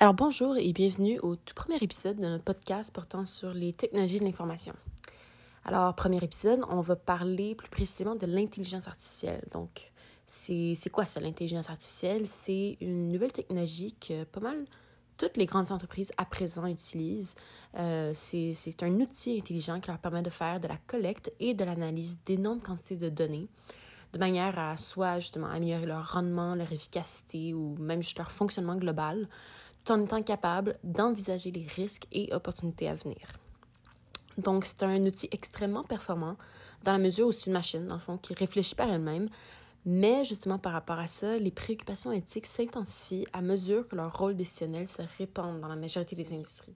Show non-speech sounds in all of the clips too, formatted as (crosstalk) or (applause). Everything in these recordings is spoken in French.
Alors bonjour et bienvenue au tout premier épisode de notre podcast portant sur les technologies de l'information. Alors, premier épisode, on va parler plus précisément de l'intelligence artificielle. Donc, c'est quoi ça, l'intelligence artificielle? C'est une nouvelle technologie que pas mal toutes les grandes entreprises à présent utilisent. Euh, c'est un outil intelligent qui leur permet de faire de la collecte et de l'analyse d'énormes quantités de données de manière à soit justement améliorer leur rendement, leur efficacité ou même juste leur fonctionnement global, tout en étant capable d'envisager les risques et opportunités à venir. Donc, c'est un outil extrêmement performant dans la mesure où c'est une machine, dans le fond, qui réfléchit par elle-même, mais justement par rapport à ça, les préoccupations éthiques s'intensifient à mesure que leur rôle décisionnel se répand dans la majorité des industries.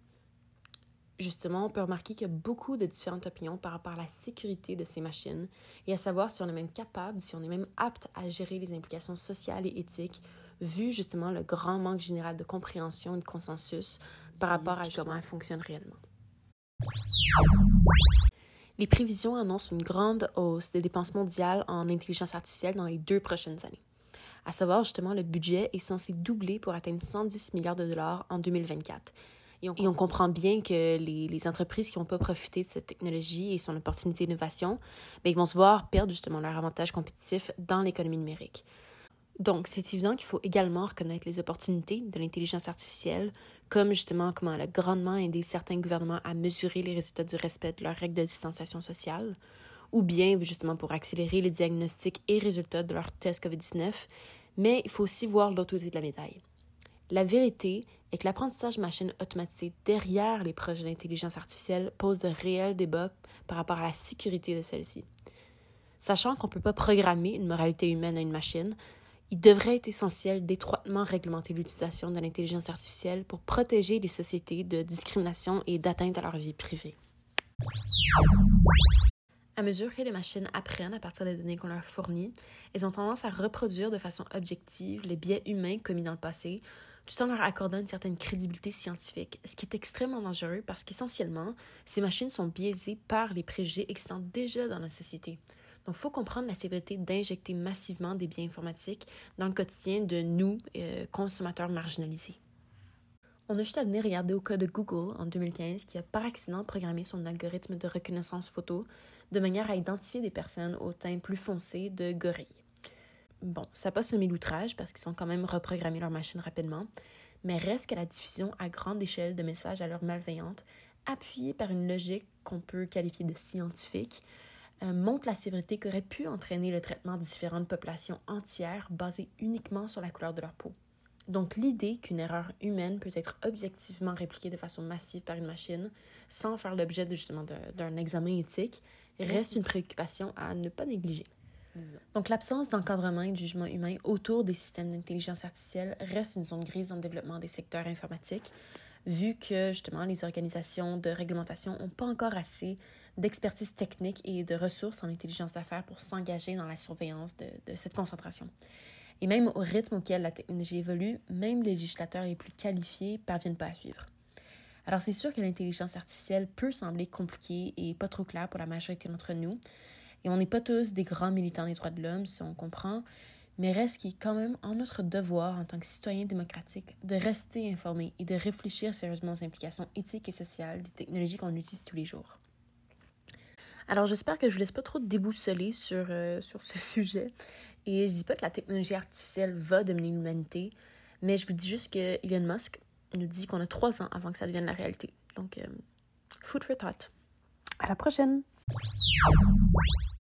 Justement, on peut remarquer qu'il y a beaucoup de différentes opinions par rapport à la sécurité de ces machines et à savoir si on est même capable, si on est même apte à gérer les implications sociales et éthiques, vu justement le grand manque général de compréhension et de consensus par rapport à comment elles fonctionnent réellement. Les prévisions annoncent une grande hausse des dépenses mondiales en intelligence artificielle dans les deux prochaines années. À savoir, justement, le budget est censé doubler pour atteindre 110 milliards de dollars en 2024 et on, comprend bien que les, entreprises qui n'ont pas profité de cette technologie et son opportunité d'innovation, ben, ils vont se voir perdre justement leur avantage compétitif dans l'économie numérique. Donc, c'est évident qu'il faut également reconnaître les opportunités de l'intelligence artificielle, comme justement comment elle a grandement aidé certains gouvernements à mesurer les résultats du respect de leurs règles de distanciation sociale, ou bien justement pour accélérer les diagnostics et résultats de leurs tests COVID-19, mais il faut aussi voir l'autre côté de la médaille. La vérité est que l'apprentissage machine automatisé derrière les projets d'intelligence artificielle pose de réels débats par rapport à la sécurité de celle-ci. Sachant qu'on ne peut pas programmer une moralité humaine à une machine, il devrait être essentiel d'étroitement réglementer l'utilisation de l'intelligence artificielle pour protéger les sociétés de discrimination et d'atteinte à leur vie privée. À mesure que les machines apprennent à partir des données qu'on leur fournit, elles ont tendance à reproduire de façon objective les biais humains commis dans le passé, tout en leur accordant une certaine crédibilité scientifique, ce qui est extrêmement dangereux parce qu'essentiellement, ces machines sont biaisées par les préjugés existants déjà dans la société. Donc, il faut comprendre la sévérité d'injecter massivement des biens informatiques dans le quotidien de nous, euh, consommateurs marginalisés. On a juste à venir regarder au cas de Google en 2015 qui a par accident programmé son algorithme de reconnaissance photo de manière à identifier des personnes au teint plus foncé de gorilles. Bon, ça passe semé l'outrage parce qu'ils sont quand même reprogrammés leur machine rapidement, mais reste que la diffusion à grande échelle de messages à l'heure malveillante, appuyée par une logique qu'on peut qualifier de scientifique, euh, montre la sévérité qu'aurait pu entraîner le traitement de différentes populations entières basées uniquement sur la couleur de leur peau. Donc l'idée qu'une erreur humaine peut être objectivement répliquée de façon massive par une machine sans faire l'objet justement d'un examen éthique reste une préoccupation à ne pas négliger. Donc, l'absence d'encadrement et de jugement humain autour des systèmes d'intelligence artificielle reste une zone grise dans le développement des secteurs informatiques, vu que justement les organisations de réglementation n'ont pas encore assez d'expertise technique et de ressources en intelligence d'affaires pour s'engager dans la surveillance de, de, cette concentration. Et même au rythme auquel la technologie évolue, même les législateurs les plus qualifiés parviennent pas à suivre. Alors c'est sûr que l'intelligence artificielle peut sembler compliquée et pas trop claire pour la majorité d'entre nous, et on n'est pas tous des grands militants des droits de l'homme, si on comprend, mais reste qu'il est quand même en notre devoir en tant que citoyen démocratique de rester informé et de réfléchir sérieusement aux implications éthiques et sociales des technologies qu'on utilise tous les jours. Alors j'espère que je ne vous laisse pas trop déboussoler sur, euh, sur ce (laughs) sujet. Et je dis pas que la technologie artificielle va dominer l'humanité, mais je vous dis juste que Elon Musk nous dit qu'on a trois ans avant que ça devienne la réalité. Donc, euh, food for thought. À la prochaine!